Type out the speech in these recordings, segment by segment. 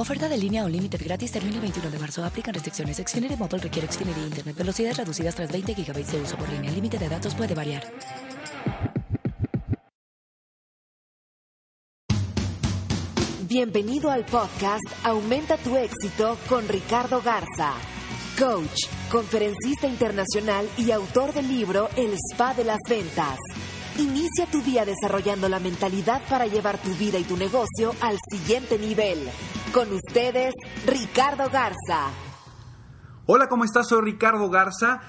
Oferta de línea o límite gratis termina el 21 de marzo. Aplican restricciones. Xfinity Mobile requiere Xfinity Internet. Velocidades reducidas tras 20 GB de uso por línea. El límite de datos puede variar. Bienvenido al podcast Aumenta tu éxito con Ricardo Garza, coach, conferencista internacional y autor del libro El Spa de las Ventas. Inicia tu día desarrollando la mentalidad para llevar tu vida y tu negocio al siguiente nivel. Con ustedes, Ricardo Garza. Hola, ¿cómo estás? Soy Ricardo Garza.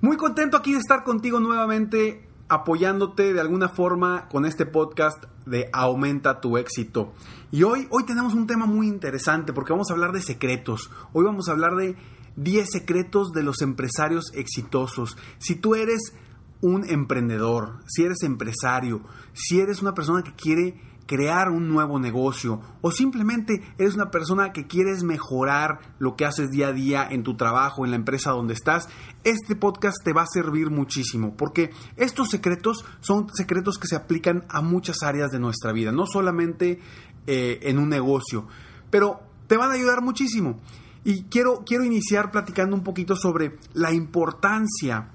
Muy contento aquí de estar contigo nuevamente, apoyándote de alguna forma con este podcast de Aumenta tu éxito. Y hoy, hoy tenemos un tema muy interesante porque vamos a hablar de secretos. Hoy vamos a hablar de 10 secretos de los empresarios exitosos. Si tú eres un emprendedor, si eres empresario, si eres una persona que quiere crear un nuevo negocio o simplemente eres una persona que quieres mejorar lo que haces día a día en tu trabajo, en la empresa donde estás, este podcast te va a servir muchísimo porque estos secretos son secretos que se aplican a muchas áreas de nuestra vida, no solamente eh, en un negocio, pero te van a ayudar muchísimo. Y quiero, quiero iniciar platicando un poquito sobre la importancia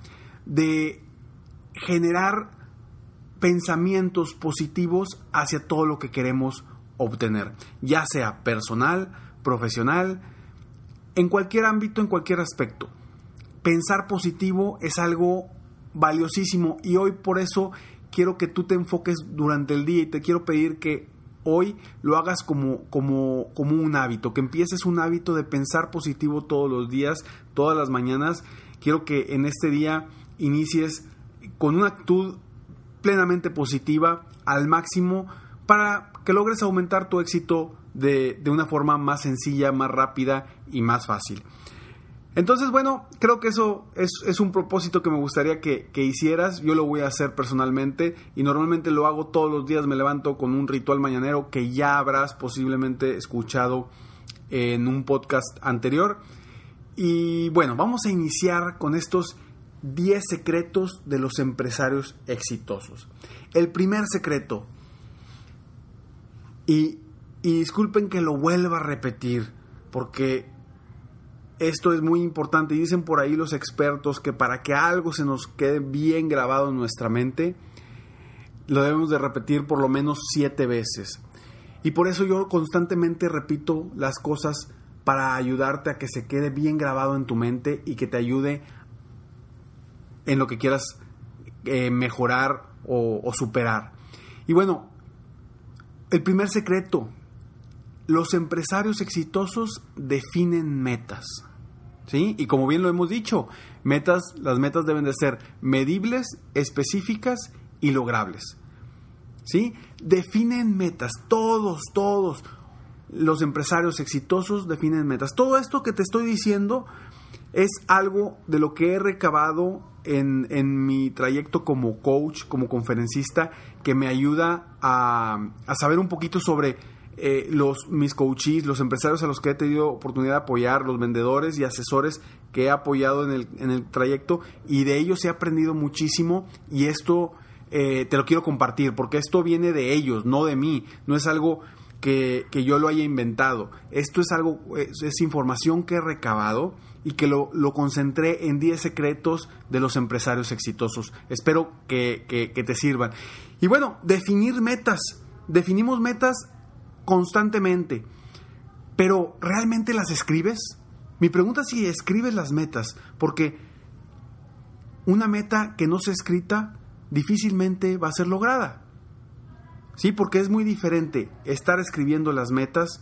de generar pensamientos positivos hacia todo lo que queremos obtener, ya sea personal, profesional, en cualquier ámbito, en cualquier aspecto. Pensar positivo es algo valiosísimo y hoy por eso quiero que tú te enfoques durante el día y te quiero pedir que hoy lo hagas como, como, como un hábito, que empieces un hábito de pensar positivo todos los días, todas las mañanas. Quiero que en este día inicies con una actitud plenamente positiva al máximo para que logres aumentar tu éxito de, de, una forma más sencilla, más rápida y más fácil. Entonces, bueno, creo que eso es, es un propósito que me gustaría que, que, hicieras. Yo lo voy a hacer personalmente y normalmente lo hago todos los días. Me levanto con un ritual mañanero que ya habrás posiblemente escuchado en un podcast anterior. Y bueno, vamos a iniciar con estos 10 secretos de los empresarios exitosos. El primer secreto, y, y, disculpen que lo vuelva a repetir, porque esto es muy importante, y dicen por ahí los expertos que para que algo se nos quede bien grabado en nuestra mente, lo debemos de repetir por lo menos siete veces. Y por eso yo constantemente repito las cosas para ayudarte a que se quede bien grabado en tu mente y que te ayude en lo que quieras eh, mejorar o, o superar. Y bueno, el primer secreto, los empresarios exitosos definen metas. ¿Sí? Y como bien lo hemos dicho, metas, las metas deben de ser medibles, específicas y logrables. ¿Sí? Definen metas, todos, todos los empresarios exitosos definen metas. Todo esto que te estoy diciendo es algo de lo que he recabado en, en, mi trayecto como coach, como conferencista, que me ayuda a, a saber un poquito sobre eh, los, mis coaches, los empresarios a los que he tenido oportunidad de apoyar, los vendedores y asesores que he apoyado en el, en el trayecto y de ellos he aprendido muchísimo y esto eh, te lo quiero compartir porque esto viene de ellos, no de mí, no es algo que, que yo lo haya inventado, esto es algo, es, es información que he recabado y que lo, lo, concentré en 10 secretos de los empresarios exitosos. Espero que, que, te sirvan. Y bueno, definir metas. Definimos metas constantemente, pero ¿realmente las escribes? Mi pregunta es si escribes las metas, porque una meta que no se escrita difícilmente va a ser lograda. Sí, porque es muy diferente estar escribiendo las metas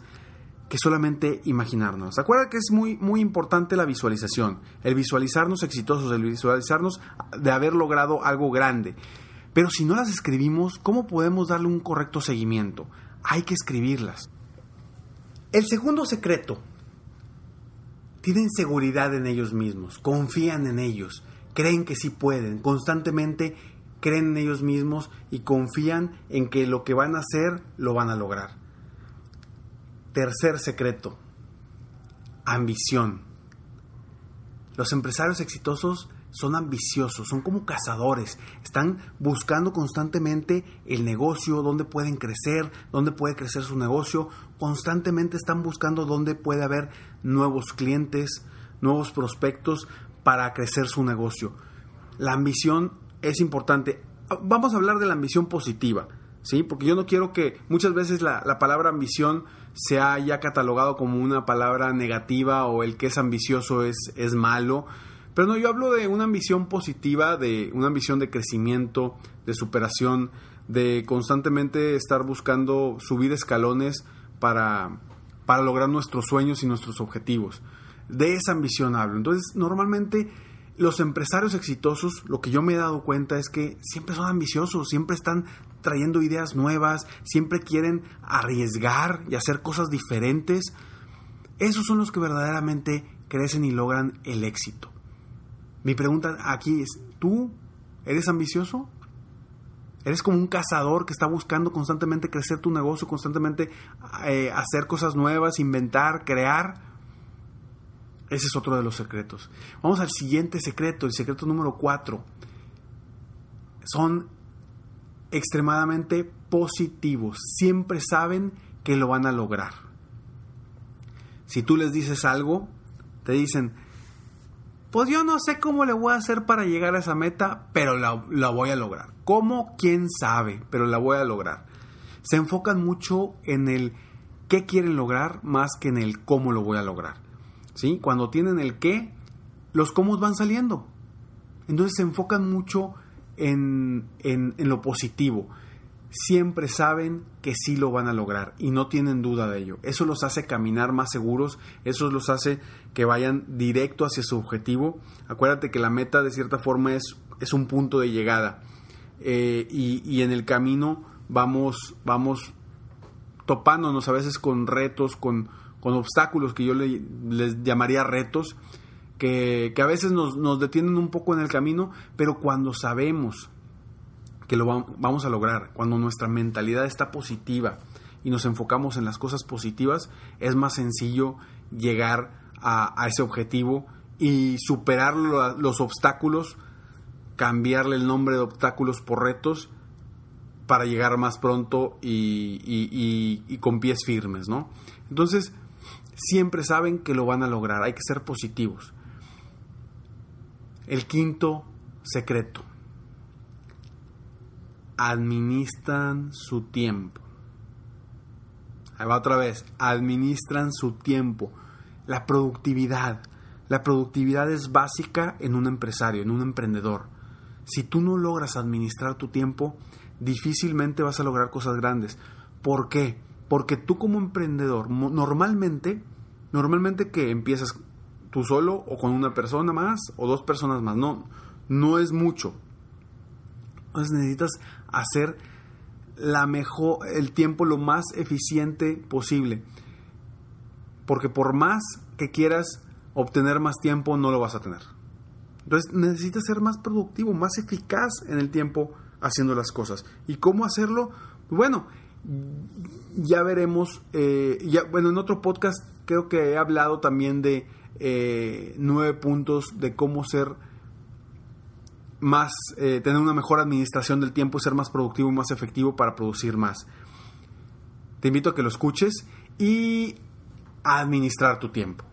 que solamente imaginarnos. Acuerda que es muy, muy importante la visualización, el visualizarnos exitosos, el visualizarnos de haber logrado algo grande. Pero si no las escribimos, ¿cómo podemos darle un correcto seguimiento? Hay que escribirlas. El segundo secreto, tienen seguridad en ellos mismos, confían en ellos, creen que sí pueden, constantemente creen en ellos mismos y confían en que lo que van a hacer lo van a lograr. Tercer secreto, ambición. Los empresarios exitosos son ambiciosos, son como cazadores, están buscando constantemente el negocio, dónde pueden crecer, dónde puede crecer su negocio, constantemente están buscando dónde puede haber nuevos clientes, nuevos prospectos para crecer su negocio. La ambición es importante. Vamos a hablar de la ambición positiva, ¿sí? Porque yo no quiero que muchas veces la, la palabra ambición se haya catalogado como una palabra negativa o el que es ambicioso es, es malo. Pero no, yo hablo de una ambición positiva, de una ambición de crecimiento, de superación, de constantemente estar buscando subir escalones para, para lograr nuestros sueños y nuestros objetivos. De esa ambición hablo. Entonces, normalmente los empresarios exitosos, lo que yo me he dado cuenta es que siempre son ambiciosos, siempre están trayendo ideas nuevas, siempre quieren arriesgar y hacer cosas diferentes. Esos son los que verdaderamente crecen y logran el éxito. Mi pregunta aquí es, ¿tú eres ambicioso? ¿Eres como un cazador que está buscando constantemente crecer tu negocio, constantemente eh, hacer cosas nuevas, inventar, crear? Ese es otro de los secretos. Vamos al siguiente secreto, el secreto número cuatro. Son extremadamente positivos. Siempre saben que lo van a lograr. Si tú les dices algo, te dicen, pues yo no sé cómo le voy a hacer para llegar a esa meta, pero la, la, voy a lograr. ¿Cómo? ¿Quién sabe? Pero la voy a lograr. Se enfocan mucho en el qué quieren lograr más que en el cómo lo voy a lograr. ¿Sí? Cuando tienen el qué, los cómo van saliendo. Entonces se enfocan mucho en, en, en lo positivo siempre saben que sí lo van a lograr y no tienen duda de ello. Eso los hace caminar más seguros, eso los hace que vayan directo hacia su objetivo. Acuérdate que la meta de cierta forma es, es un punto de llegada eh, y, y, en el camino vamos, vamos topándonos a veces con retos, con, con obstáculos que yo le, les llamaría retos. Que, a veces nos, nos detienen un poco en el camino, pero cuando sabemos que lo vamos a lograr. Cuando nuestra mentalidad está positiva y nos enfocamos en las cosas positivas, es más sencillo llegar a, ese objetivo y superar los obstáculos, cambiarle el nombre de obstáculos por retos para llegar más pronto y, y, con pies firmes, ¿no? Entonces, siempre saben que lo van a lograr, hay que ser positivos. El quinto secreto administran su tiempo. Ahí va otra vez, administran su tiempo. La productividad. La productividad es básica en un empresario, en un emprendedor. Si tú no logras administrar tu tiempo, difícilmente vas a lograr cosas grandes. ¿Por qué? Porque tú como emprendedor, normalmente, normalmente que empiezas tú solo o con una persona más o dos personas más, no, no es mucho. Entonces necesitas hacer la mejor, el tiempo lo más eficiente posible. Porque por más que quieras obtener más tiempo, no lo vas a tener. Entonces necesitas ser más productivo, más eficaz en el tiempo haciendo las cosas. ¿Y cómo hacerlo? Bueno, ya veremos. Eh, ya, bueno, en otro podcast creo que he hablado también de eh, nueve puntos de cómo ser más, eh, tener una mejor administración del tiempo, ser más productivo y más efectivo para producir más. Te invito a que lo escuches y administrar tu tiempo.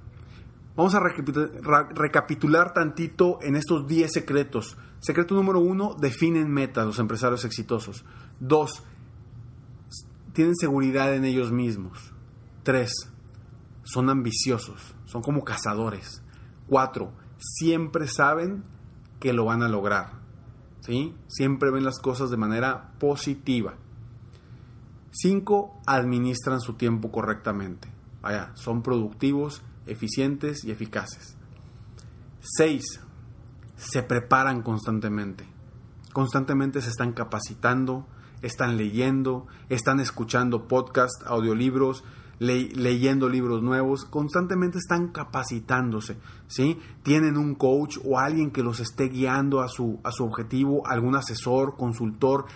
Vamos a recapitular tantito en estos 10 secretos. Secreto número uno, definen metas los empresarios exitosos. Dos, tienen seguridad en ellos mismos. Tres, son ambiciosos, son como cazadores. Cuatro, siempre saben que lo van a lograr. ¿sí? Siempre ven las cosas de manera positiva. 5. Administran su tiempo correctamente. Vaya, son productivos, eficientes y eficaces. 6. Se preparan constantemente. Constantemente se están capacitando, están leyendo, están escuchando podcasts, audiolibros, leyendo libros nuevos, constantemente están capacitándose, ¿sí? Tienen un coach o alguien que los esté guiando a su, a su objetivo, algún asesor, consultor,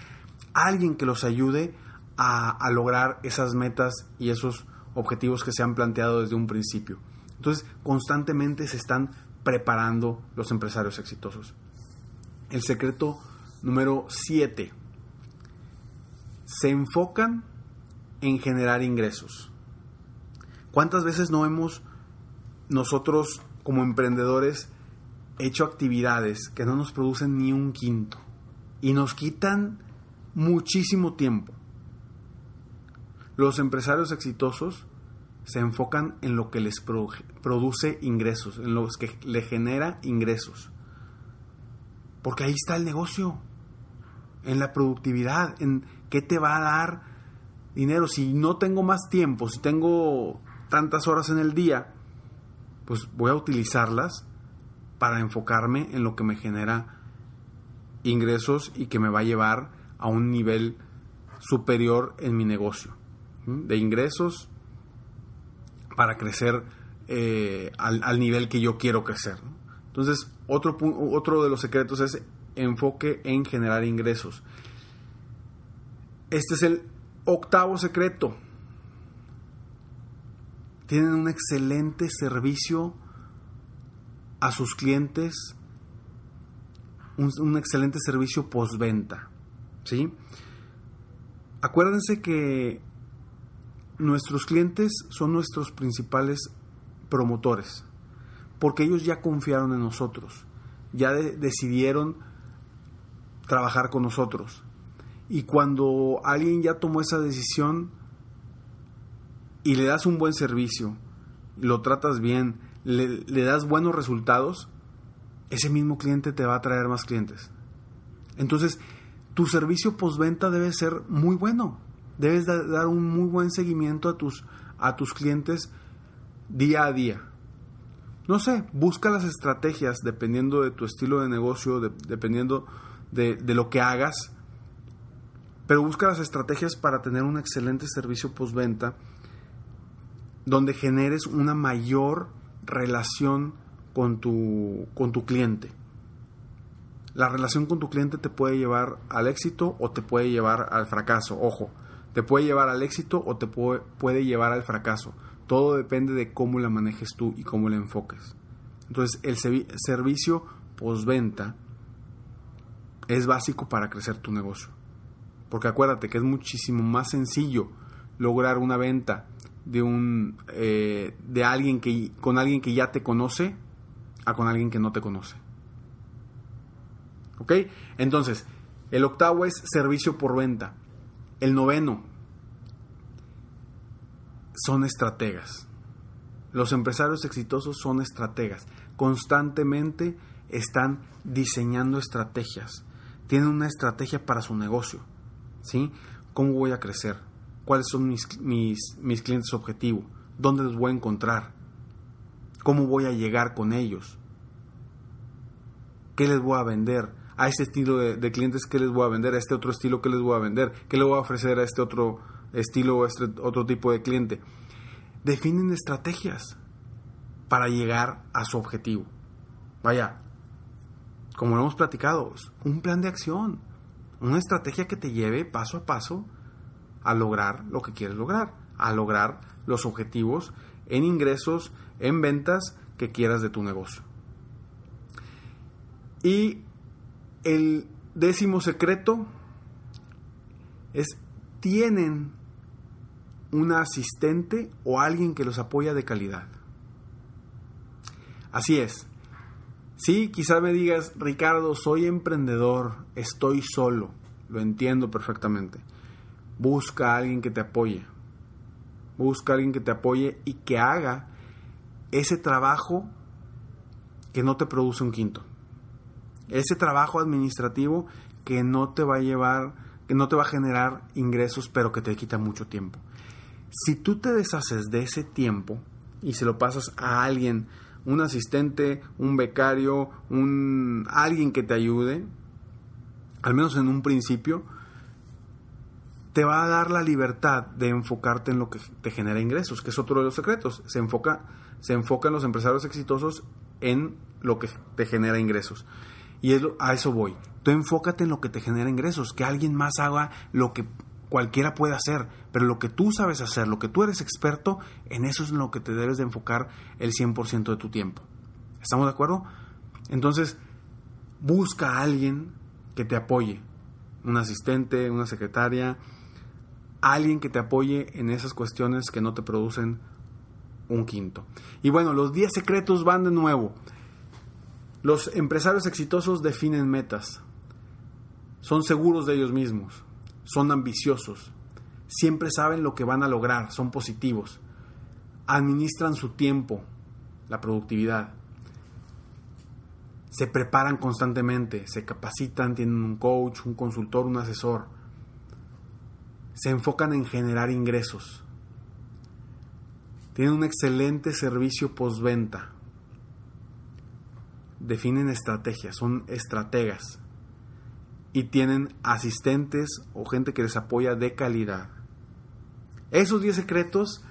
alguien que los ayude a, a lograr esas metas y esos objetivos que se han planteado desde un principio. Entonces, constantemente se están preparando los empresarios exitosos. El secreto número 7. Se enfocan en generar ingresos. ¿Cuántas veces no hemos nosotros como emprendedores hecho actividades que no nos producen ni un quinto y nos quitan muchísimo tiempo? Los empresarios exitosos se enfocan en lo que les produce ingresos, en lo que le genera ingresos. Porque ahí está el negocio, en la productividad, en qué te va a dar dinero. Si no tengo más tiempo, si tengo tantas horas en el día, pues voy a utilizarlas para enfocarme en lo que me genera ingresos y que me va a llevar a un nivel superior en mi negocio. De ingresos para crecer eh, al, nivel que yo quiero crecer. Entonces, otro, otro de los secretos es enfoque en generar ingresos. Este es el octavo secreto tienen un excelente servicio a sus clientes, un, excelente servicio postventa. ¿sí? Acuérdense que nuestros clientes son nuestros principales promotores, porque ellos ya confiaron en nosotros, ya decidieron trabajar con nosotros. Y cuando alguien ya tomó esa decisión, y le das un buen servicio, lo tratas bien, le, das buenos resultados, ese mismo cliente te va a traer más clientes. Entonces, tu servicio postventa debe ser muy bueno. Debes dar un muy buen seguimiento a tus, a tus clientes día a día. No sé, busca las estrategias dependiendo de tu estilo de negocio, dependiendo de, de, lo que hagas, pero busca las estrategias para tener un excelente servicio postventa donde generes una mayor relación con tu, con tu cliente. La relación con tu cliente te puede llevar al éxito o te puede llevar al fracaso. Ojo, te puede llevar al éxito o te puede, puede llevar al fracaso. Todo depende de cómo la manejes tú y cómo la enfoques. Entonces, el servicio postventa es básico para crecer tu negocio. Porque acuérdate que es muchísimo más sencillo lograr una venta de un eh, de alguien que con alguien que ya te conoce a con alguien que no te conoce. ¿Ok? Entonces, el octavo es servicio por venta. El noveno son estrategas. Los empresarios exitosos son estrategas. Constantemente están diseñando estrategias. Tienen una estrategia para su negocio. ¿Sí? ¿Cómo voy a crecer? Cuáles son mis, mis, clientes objetivo, dónde los voy a encontrar, cómo voy a llegar con ellos, qué les voy a vender, a este estilo de, clientes qué les voy a vender, a este otro estilo qué les voy a vender, qué le voy a ofrecer a este otro estilo o este otro tipo de cliente. Definen estrategias para llegar a su objetivo. Vaya, como lo hemos platicado, un plan de acción, una estrategia que te lleve paso a paso a lograr lo que quieres lograr, a lograr los objetivos en ingresos, en ventas que quieras de tu negocio. Y el décimo secreto es, tienen una asistente o alguien que los apoya de calidad. Así es. Sí, quizá me digas, Ricardo, soy emprendedor, estoy solo, lo entiendo perfectamente. Busca a alguien que te apoye. Busca a alguien que te apoye y que haga ese trabajo que no te produce un quinto. ese trabajo administrativo que no te va a llevar, que no te va a generar ingresos, pero que te quita mucho tiempo. Si tú te deshaces de ese tiempo y se lo pasas a alguien, un asistente, un becario, un alguien que te ayude, al menos en un principio, te va a dar la libertad de enfocarte en lo que te genera ingresos, que es otro de los secretos. Se enfoca, se enfocan los empresarios exitosos en lo que te genera ingresos. Y a eso voy. Tú enfócate en lo que te genera ingresos, que alguien más haga lo que cualquiera puede hacer, pero lo que tú sabes hacer, lo que tú eres experto, en eso es en lo que te debes de enfocar el 100% de tu tiempo. ¿Estamos de acuerdo? Entonces, busca a alguien que te apoye, un asistente, una secretaria, alguien que te apoye en esas cuestiones que no te producen un quinto. Y bueno, los 10 secretos van de nuevo. Los empresarios exitosos definen metas. Son seguros de ellos mismos. Son ambiciosos. Siempre saben lo que van a lograr. Son positivos. Administran su tiempo, la productividad. Se preparan constantemente, se capacitan, tienen un coach, un consultor, un asesor. Se enfocan en generar ingresos. Tienen un excelente servicio postventa definen estrategias, son estrategas y tienen asistentes o gente que les apoya de calidad. Esos 10 secretos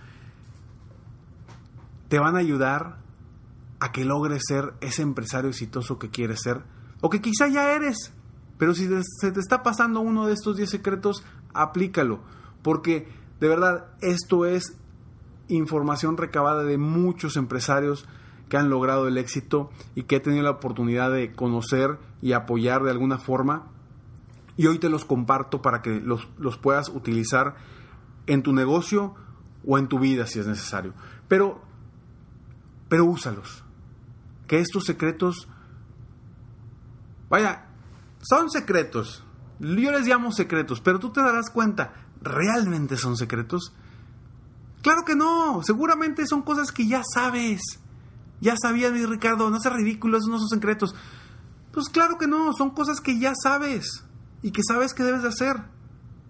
te van a ayudar a que logres ser ese empresario exitoso que quieres ser o que quizá ya eres. Pero si se te está pasando uno de estos 10 secretos, aplícalo. Porque de verdad esto es información recabada de muchos empresarios que han logrado el éxito y que he tenido la oportunidad de conocer y apoyar de alguna forma. Y hoy te los comparto para que los, los puedas utilizar en tu negocio o en tu vida si es necesario. Pero, pero úsalos. Que estos secretos, vaya, son secretos. Yo les llamo secretos, pero tú te darás cuenta, ¿realmente son secretos? Claro que no, seguramente son cosas que ya sabes. Ya sabía mi Ricardo, no seas ridículo, esos no son secretos. Pues claro que no, son cosas que ya sabes y que sabes que debes de hacer,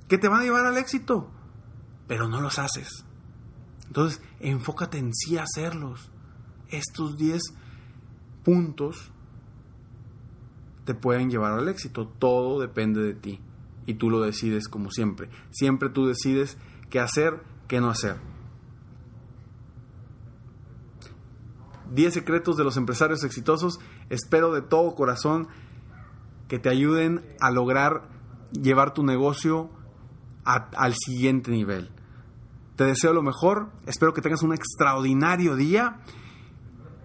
que te van a llevar al éxito, pero no los haces. Entonces, enfócate en sí hacerlos. Estos 10 puntos te pueden llevar al éxito. Todo depende de ti y tú lo decides como siempre. Siempre tú decides qué hacer, qué no hacer. 10 secretos de los empresarios exitosos. Espero de todo corazón que te ayuden a lograr llevar tu negocio al siguiente nivel. Te deseo lo mejor, espero que tengas un extraordinario día